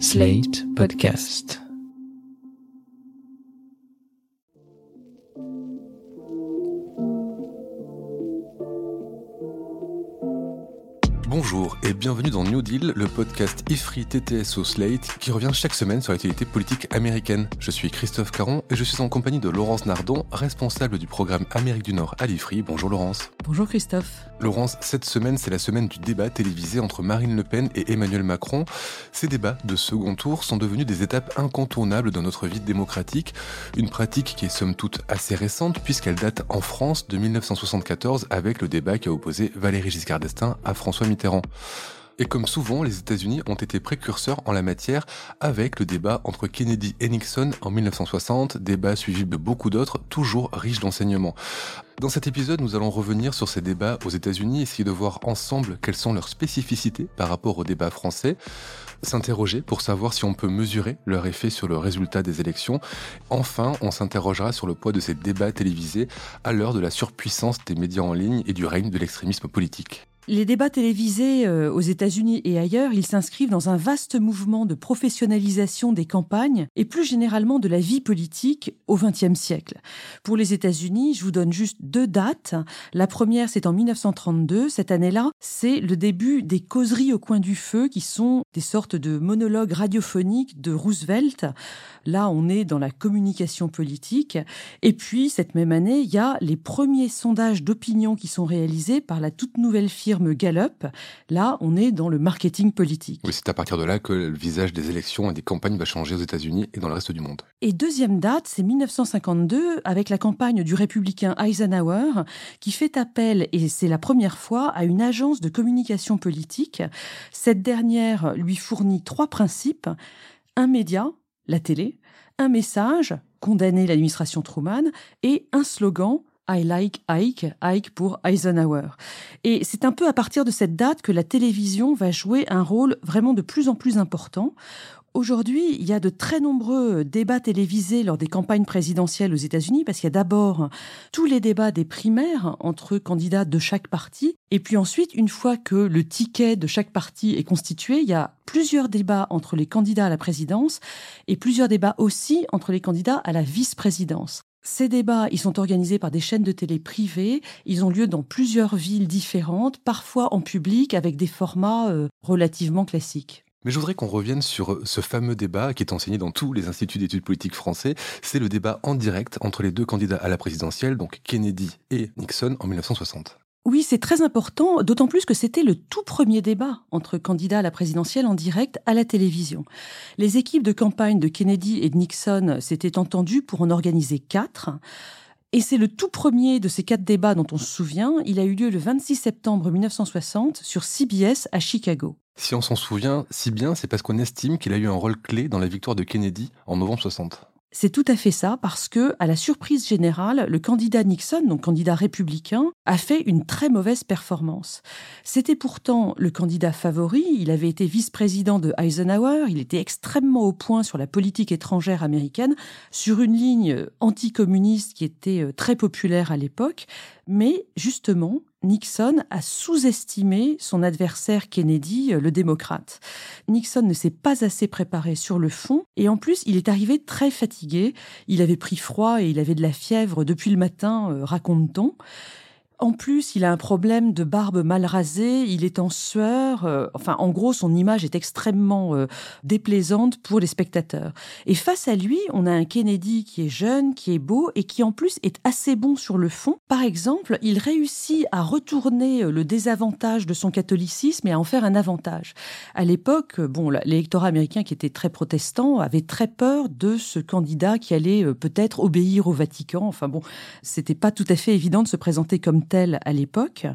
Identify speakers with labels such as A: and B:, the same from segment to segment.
A: Slate Podcast.
B: Bonjour et bienvenue dans New Deal, le podcast IFRI TTS au Slate qui revient chaque semaine sur l'actualité politique américaine. Je suis Christophe Caron et je suis en compagnie de Laurence Nardon, responsable du programme Amérique du Nord à l'IFRI. Bonjour Laurence.
C: Bonjour Christophe.
B: Laurence, cette semaine c'est la semaine du débat télévisé entre Marine Le Pen et Emmanuel Macron. Ces débats de second tour sont devenus des étapes incontournables dans notre vie démocratique, une pratique qui est somme toute assez récente puisqu'elle date en France de 1974 avec le débat qui a opposé Valéry Giscard d'Estaing à François Mitterrand. Et comme souvent, les États-Unis ont été précurseurs en la matière avec le débat entre Kennedy et Nixon en 1960, débat suivi de beaucoup d'autres, toujours riches d'enseignements. Dans cet épisode, nous allons revenir sur ces débats aux États-Unis, essayer de voir ensemble quelles sont leurs spécificités par rapport au débat français, s'interroger pour savoir si on peut mesurer leur effet sur le résultat des élections. Enfin, on s'interrogera sur le poids de ces débats télévisés à l'heure de la surpuissance des médias en ligne et du règne de l'extrémisme politique.
C: Les débats télévisés euh, aux États-Unis et ailleurs, ils s'inscrivent dans un vaste mouvement de professionnalisation des campagnes et plus généralement de la vie politique au XXe siècle. Pour les États-Unis, je vous donne juste deux dates. La première, c'est en 1932. Cette année-là, c'est le début des causeries au coin du feu, qui sont des sortes de monologues radiophoniques de Roosevelt. Là, on est dans la communication politique. Et puis, cette même année, il y a les premiers sondages d'opinion qui sont réalisés par la toute nouvelle firme Gallup. Là, on est dans le marketing politique.
B: Oui, c'est à partir de là que le visage des élections et des campagnes va changer aux États-Unis et dans le reste du monde.
C: Et deuxième date, c'est 1952, avec la campagne du républicain Eisenhower, qui fait appel, et c'est la première fois, à une agence de communication politique. Cette dernière lui fournit trois principes. Un média, la télé, un message, condamner l'administration Truman, et un slogan, I like Ike, Ike pour Eisenhower. Et c'est un peu à partir de cette date que la télévision va jouer un rôle vraiment de plus en plus important. Aujourd'hui, il y a de très nombreux débats télévisés lors des campagnes présidentielles aux États-Unis, parce qu'il y a d'abord tous les débats des primaires entre candidats de chaque parti, et puis ensuite, une fois que le ticket de chaque parti est constitué, il y a plusieurs débats entre les candidats à la présidence, et plusieurs débats aussi entre les candidats à la vice-présidence. Ces débats, ils sont organisés par des chaînes de télé privées. Ils ont lieu dans plusieurs villes différentes, parfois en public, avec des formats euh, relativement classiques.
B: Mais je voudrais qu'on revienne sur euh, ce fameux débat qui est enseigné dans tous les instituts d'études politiques français. C'est le débat en direct entre les deux candidats à la présidentielle, donc Kennedy et Nixon en 1960.
C: Oui, c'est très important, d'autant plus que c'était le tout premier débat entre candidats à la présidentielle en direct à la télévision. Les équipes de campagne de Kennedy et de Nixon s'étaient entendues pour en organiser quatre. Et c'est le tout premier de ces quatre débats dont on se souvient. Il a eu lieu le 26 septembre 1960 sur CBS à Chicago.
B: Si on s'en souvient si bien, c'est parce qu'on estime qu'il a eu un rôle clé dans la victoire de Kennedy en novembre 60.
C: C'est tout à fait ça, parce que, à la surprise générale, le candidat Nixon, donc candidat républicain, a fait une très mauvaise performance. C'était pourtant le candidat favori, il avait été vice-président de Eisenhower, il était extrêmement au point sur la politique étrangère américaine, sur une ligne anticommuniste qui était euh, très populaire à l'époque, mais justement, Nixon a sous-estimé son adversaire Kennedy, euh, le démocrate. Nixon ne s'est pas assez préparé sur le fond et en plus il est arrivé très fatigué. Il avait pris froid et il avait de la fièvre depuis le matin, euh, raconte-t-on. En plus, il a un problème de barbe mal rasée, il est en sueur, euh, enfin en gros son image est extrêmement euh, déplaisante pour les spectateurs. Et face à lui, on a un Kennedy qui est jeune, qui est beau et qui en plus est assez bon sur le fond. Par exemple, il réussit à retourner euh, le désavantage de son catholicisme et à en faire un avantage. À l'époque, bon, l'électorat américain qui était très protestant avait très peur de ce candidat qui allait peut-être obéir au Vatican. Enfin bon, c'était pas tout à fait évident de se présenter comme à l'époque.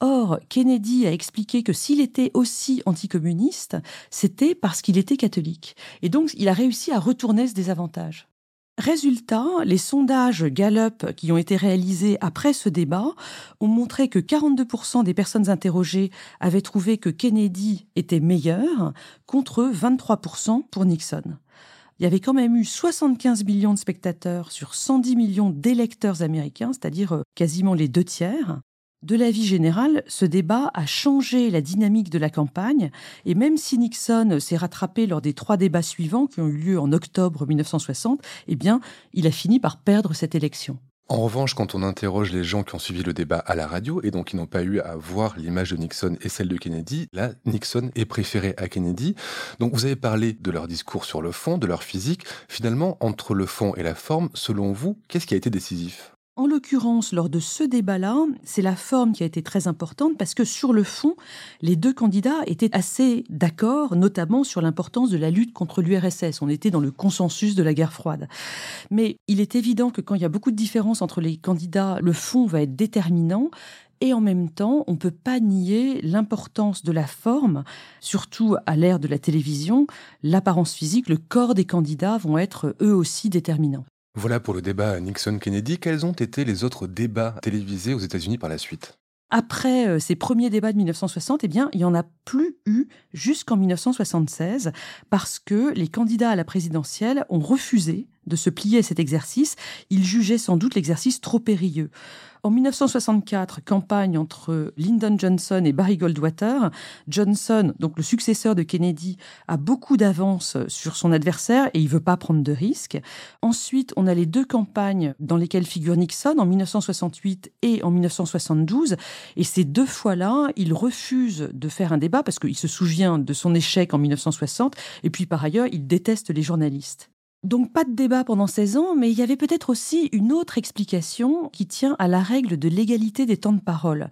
C: Or, Kennedy a expliqué que s'il était aussi anticommuniste, c'était parce qu'il était catholique. Et donc, il a réussi à retourner ce désavantage. Résultat, les sondages Gallup qui ont été réalisés après ce débat ont montré que 42% des personnes interrogées avaient trouvé que Kennedy était meilleur contre 23% pour Nixon il y avait quand même eu 75 millions de spectateurs sur 110 millions d'électeurs américains, c'est-à-dire euh, quasiment les deux tiers. De la vie générale, ce débat a changé la dynamique de la campagne, et même si Nixon s'est rattrapé lors des trois débats suivants qui ont eu lieu en octobre 1960, eh bien, il a fini par perdre cette élection.
B: En revanche, quand on interroge les gens qui ont suivi le débat à la radio et donc qui n'ont pas eu à voir l'image de Nixon et celle de Kennedy, là, Nixon est préféré à Kennedy. Donc vous avez parlé de leur discours sur le fond, de leur physique. Finalement, entre le fond et la forme, selon vous, qu'est-ce qui a été décisif?
C: En l'occurrence, lors de ce débat-là, c'est la forme qui a été très importante parce que sur le fond, les deux candidats étaient assez d'accord, notamment sur l'importance de la lutte contre l'URSS. On était dans le consensus de la guerre froide. Mais il est évident que quand il y a beaucoup de différences entre les candidats, le fond va être déterminant. Et en même temps, on ne peut pas nier l'importance de la forme, surtout à l'ère de la télévision. L'apparence physique, le corps des candidats vont être eux aussi déterminants.
B: Voilà pour le débat Nixon-Kennedy. Quels ont été les autres débats télévisés aux États-Unis par la suite?
C: Après euh, ces premiers débats de 1960, eh bien, il n'y en a plus eu jusqu'en 1976 parce que les candidats à la présidentielle ont refusé de se plier à cet exercice. Ils jugeaient sans doute l'exercice trop périlleux. En 1964, campagne entre Lyndon Johnson et Barry Goldwater. Johnson, donc le successeur de Kennedy, a beaucoup d'avance sur son adversaire et il veut pas prendre de risques. Ensuite, on a les deux campagnes dans lesquelles figure Nixon en 1968 et en 1972. Et ces deux fois-là, il refuse de faire un débat parce qu'il se souvient de son échec en 1960 et puis par ailleurs, il déteste les journalistes. Donc pas de débat pendant 16 ans, mais il y avait peut-être aussi une autre explication qui tient à la règle de l'égalité des temps de parole.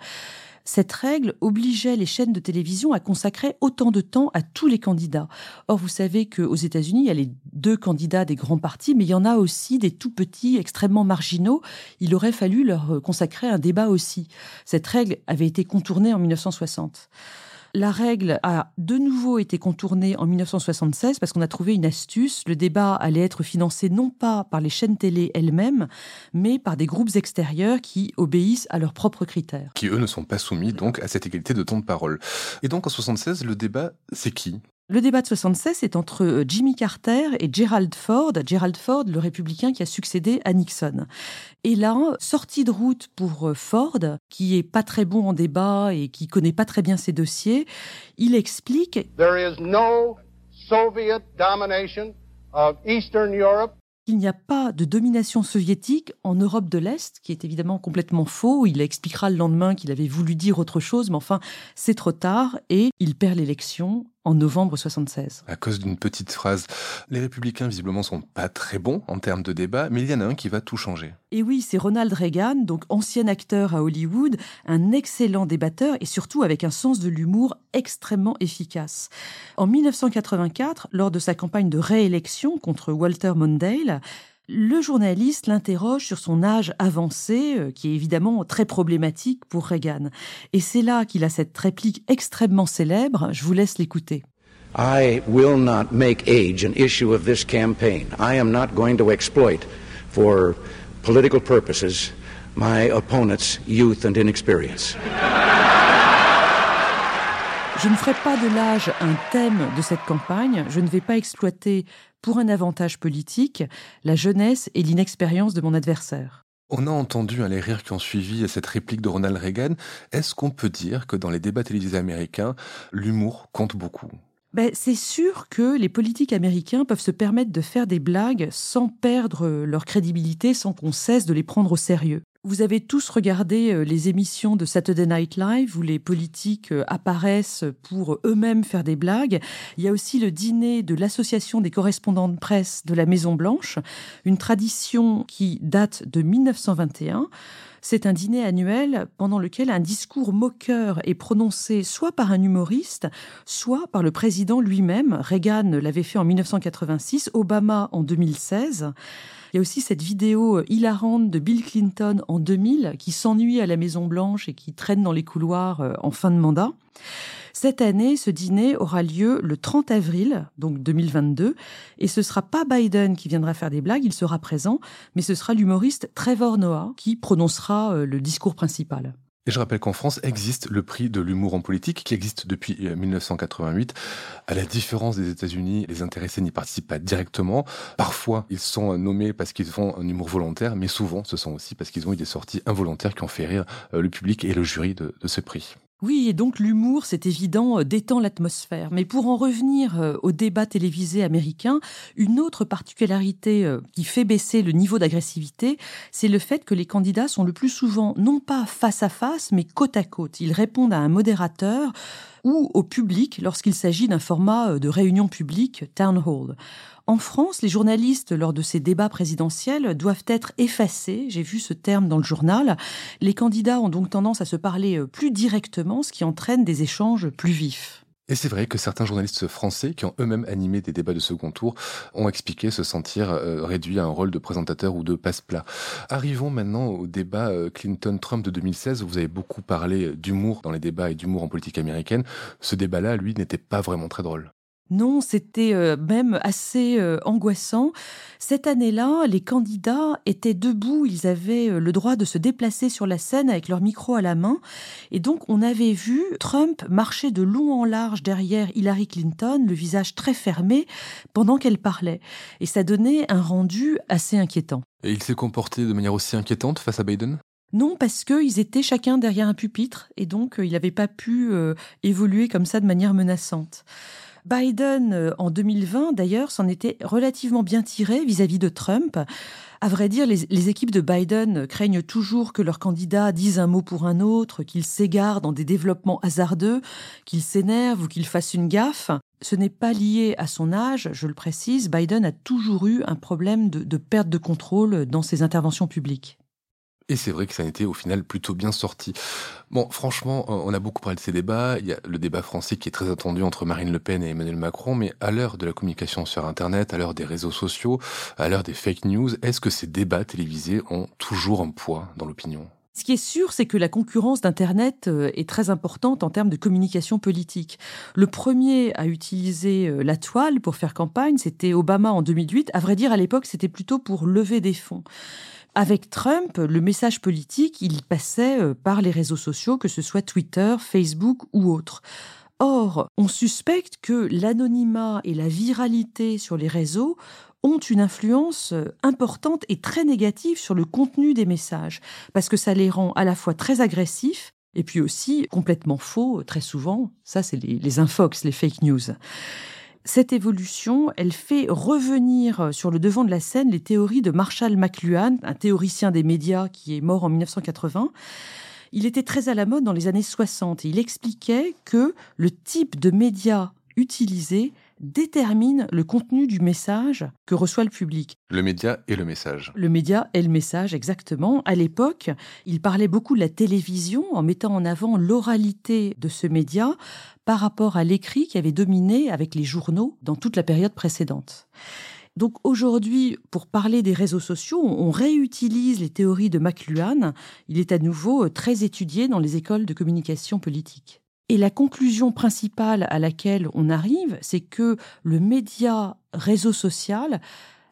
C: Cette règle obligeait les chaînes de télévision à consacrer autant de temps à tous les candidats. Or, vous savez qu'aux États-Unis, il y a les deux candidats des grands partis, mais il y en a aussi des tout petits, extrêmement marginaux. Il aurait fallu leur consacrer un débat aussi. Cette règle avait été contournée en 1960. La règle a de nouveau été contournée en 1976 parce qu'on a trouvé une astuce. Le débat allait être financé non pas par les chaînes télé elles-mêmes, mais par des groupes extérieurs qui obéissent à leurs propres critères.
B: Qui, eux, ne sont pas soumis donc à cette égalité de temps de parole. Et donc en 76, le débat, c'est qui?
C: Le débat de 76 est entre euh, Jimmy Carter et Gerald Ford, Gerald Ford, le républicain qui a succédé à Nixon. Et là, sortie de route pour euh, Ford, qui est pas très bon en débat et qui connaît pas très bien ses dossiers, il explique
D: There is no Soviet domination of Eastern Europe
C: il n'y a pas de domination soviétique en Europe de l'Est, qui est évidemment complètement faux. Il expliquera le lendemain qu'il avait voulu dire autre chose, mais enfin, c'est trop tard et il perd l'élection en novembre 76.
B: À cause d'une petite phrase. Les républicains, visiblement, sont pas très bons en termes de débat, mais il y en a un qui va tout changer.
C: Et oui, c'est Ronald Reagan, donc ancien acteur à Hollywood, un excellent débatteur et surtout avec un sens de l'humour extrêmement efficace. En 1984, lors de sa campagne de réélection contre Walter Mondale, le journaliste l'interroge sur son âge avancé, euh, qui est évidemment très problématique pour Reagan. Et c'est là qu'il a cette réplique extrêmement célèbre. Je vous laisse l'écouter.
E: I will not make age an issue of this campaign. I am not going to exploit for political purposes my opponent's youth and inexperience.
C: Je ne ferai pas de l'âge un thème de cette campagne. Je ne vais pas exploiter pour un avantage politique la jeunesse et l'inexpérience de mon adversaire.
B: On a entendu les rires qui ont suivi cette réplique de Ronald Reagan. Est-ce qu'on peut dire que dans les débats télévisés américains, l'humour compte beaucoup?
C: Ben, c'est sûr que les politiques américains peuvent se permettre de faire des blagues sans perdre leur crédibilité, sans qu'on cesse de les prendre au sérieux. Vous avez tous regardé euh, les émissions de Saturday Night Live où les politiques euh, apparaissent pour eux-mêmes faire des blagues. Il y a aussi le dîner de l'Association des correspondants de presse de la Maison Blanche, une tradition qui date de 1921. C'est un dîner annuel pendant lequel un discours moqueur est prononcé soit par un humoriste, soit par le président lui-même. Reagan l'avait fait en 1986, Obama en 2016. Il y a aussi cette vidéo euh, hilarante de Bill Clinton en 2000 qui s'ennuie à la Maison Blanche et qui traîne dans les couloirs euh, en fin de mandat. Cette année, ce dîner aura lieu le 30 avril, donc 2022, et ce sera pas Biden qui viendra faire des blagues, il sera présent, mais ce sera l'humoriste Trevor Noah qui prononcera euh, le discours principal.
B: Et je rappelle qu'en France existe le prix de l'humour en politique qui existe depuis 1988. À la différence des États-Unis, les intéressés n'y participent pas directement. Parfois, ils sont nommés parce qu'ils font un humour volontaire, mais souvent, ce sont aussi parce qu'ils ont eu des sorties involontaires qui ont fait rire euh, le public et le jury de ce prix.
C: Oui, et donc l'humour, c'est évident, euh, détend l'atmosphère. Mais pour en revenir euh, au débat télévisé américain, une autre particularité euh, qui fait baisser le niveau d'agressivité, c'est le fait que les candidats sont le plus souvent non pas face à face, mais côte à côte. Ils répondent à un modérateur ou au public lorsqu'il s'agit d'un format de réunion publique, town hall. En France, les journalistes, lors de ces débats présidentiels, doivent être effacés. J'ai vu ce terme dans le journal. Les candidats ont donc tendance à se parler euh, plus directement, ce qui entraîne des échanges plus vifs.
B: Et c'est vrai que certains journalistes français qui ont eux-mêmes animé des débats de second tour ont expliqué se sentir euh, réduits à un rôle de présentateur ou de passe-plat. Arrivons maintenant au débat euh, Clinton-Trump de 2016 où vous avez beaucoup parlé d'humour dans les débats et d'humour en politique américaine. Ce débat-là, lui, n'était pas vraiment très drôle.
C: Non, c'était euh, même assez euh, angoissant. Cette année-là, les candidats étaient debout, ils avaient euh, le droit de se déplacer sur la scène avec leur micro à la main. Et donc, on avait vu Trump marcher de long en large derrière Hillary Clinton, le visage très fermé, pendant qu'elle parlait. Et ça donnait un rendu assez inquiétant.
B: Et il s'est comporté de manière aussi inquiétante face à Biden?
C: Non, parce qu'ils étaient chacun derrière un pupitre et donc il n'avait pas pu évoluer comme ça de manière menaçante. Biden, euh, en 2020, d'ailleurs, s'en était relativement bien tiré vis-à-vis de Trump. À vrai dire, les, équipes de Biden craignent toujours que leur candidat dise un mot pour un autre, qu'il s'égare dans des développements hasardeux, qu'il s'énerve ou qu'il fasse une gaffe. Ce n'est pas lié à son âge, je le précise, Biden a toujours eu un problème de perte de contrôle dans ses interventions publiques.
B: Et c'est vrai que ça a été au final plutôt bien sorti. Bon, franchement, on a beaucoup parlé de ces débats. Il y a le débat français qui est très attendu entre Marine Le Pen et Emmanuel Macron. Mais à l'heure de la communication sur Internet, à l'heure des réseaux sociaux, à l'heure des fake news, est-ce que ces débats télévisés ont toujours un poids dans l'opinion?
C: Ce qui est sûr, c'est que la concurrence d'Internet euh, est très importante en termes de communication politique. Le premier à utiliser euh, la toile pour faire campagne, c'était Obama en 2008. À vrai dire, à l'époque, c'était plutôt pour lever des fonds. Avec Trump, le message politique, il passait euh, par les réseaux sociaux, que ce soit Twitter, Facebook ou autres. Or, on suspecte que l'anonymat et la viralité sur les réseaux ont une influence euh, importante et très négative sur le contenu des messages, parce que ça les rend à la fois très agressifs et puis aussi complètement faux, très souvent. Ça, c'est les, les infox, les fake news. Cette évolution, elle fait revenir sur le devant de la scène les théories de Marshall McLuhan, un théoricien des médias qui est mort en 1980. Il était très à la mode dans les années 60 et il expliquait que le type de médias utilisé détermine le contenu du message que reçoit le public.
B: Le média et le message.
C: Le média et le message, exactement. À l'époque, il parlait beaucoup de la télévision en mettant en avant l'oralité de ce média par rapport à l'écrit qui avait dominé avec les journaux dans toute la période précédente. Donc aujourd'hui, pour parler des réseaux sociaux, on réutilise les théories de McLuhan. Il est à nouveau très étudié dans les écoles de communication politique. Et la conclusion principale à laquelle on arrive, c'est que le média réseau social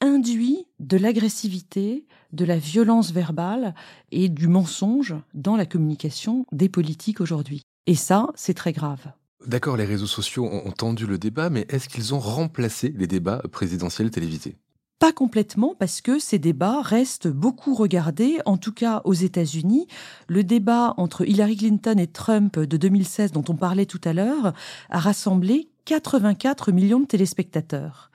C: induit de l'agressivité, de la violence verbale et du mensonge dans la communication des politiques aujourd'hui. Et ça, c'est très grave.
B: D'accord, les réseaux sociaux ont tendu le débat, mais est-ce qu'ils ont remplacé les débats présidentiels télévisés?
C: Pas complètement parce que ces débats restent beaucoup regardés, en tout cas aux États-Unis. Le débat entre Hillary Clinton et Trump de 2016 dont on parlait tout à l'heure a rassemblé 84 millions de téléspectateurs.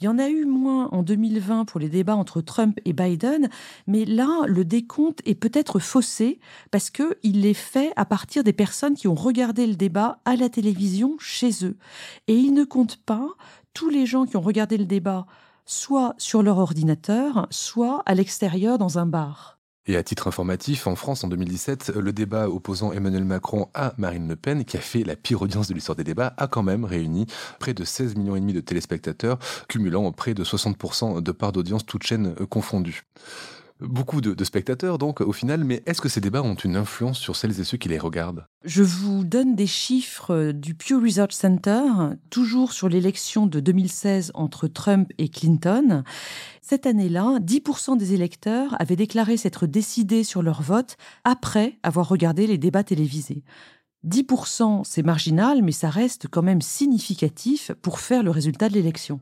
C: Il y en a eu moins en 2020 pour les débats entre Trump et Biden, mais là, le décompte est peut-être faussé parce qu'il est fait à partir des personnes qui ont regardé le débat à la télévision chez eux. Et il ne compte pas tous les gens qui ont regardé le débat soit sur leur ordinateur, soit à l'extérieur dans un bar.
B: Et à titre informatif, en France, en 2017, le débat opposant Emmanuel Macron à Marine Le Pen, qui a fait la pire audience de l'histoire des débats, a quand même réuni près de 16 millions et demi de téléspectateurs, cumulant près de 60% de parts d'audience, toutes chaînes confondues. Beaucoup de, spectateurs donc au final, mais est-ce que ces débats ont une influence sur celles et ceux qui les regardent?
C: Je vous donne des chiffres du Pew Research Center, toujours sur l'élection de 2016 entre Trump et Clinton. Cette année-là, 10% des électeurs avaient déclaré s'être décidés sur leur vote après avoir regardé les débats télévisés. 10%, c'est marginal, mais ça reste quand même significatif pour faire le résultat de l'élection.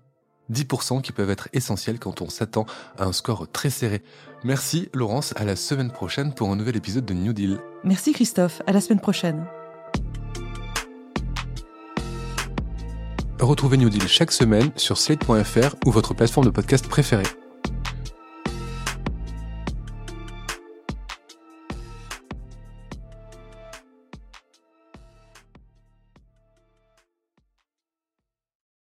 B: 10% qui peuvent être essentiels quand on s'attend à un score très serré. Merci Laurence, à la semaine prochaine pour un nouvel épisode de New Deal.
C: Merci Christophe, à la semaine prochaine.
B: Retrouvez New Deal chaque semaine sur slate.fr ou votre plateforme de podcast préférée.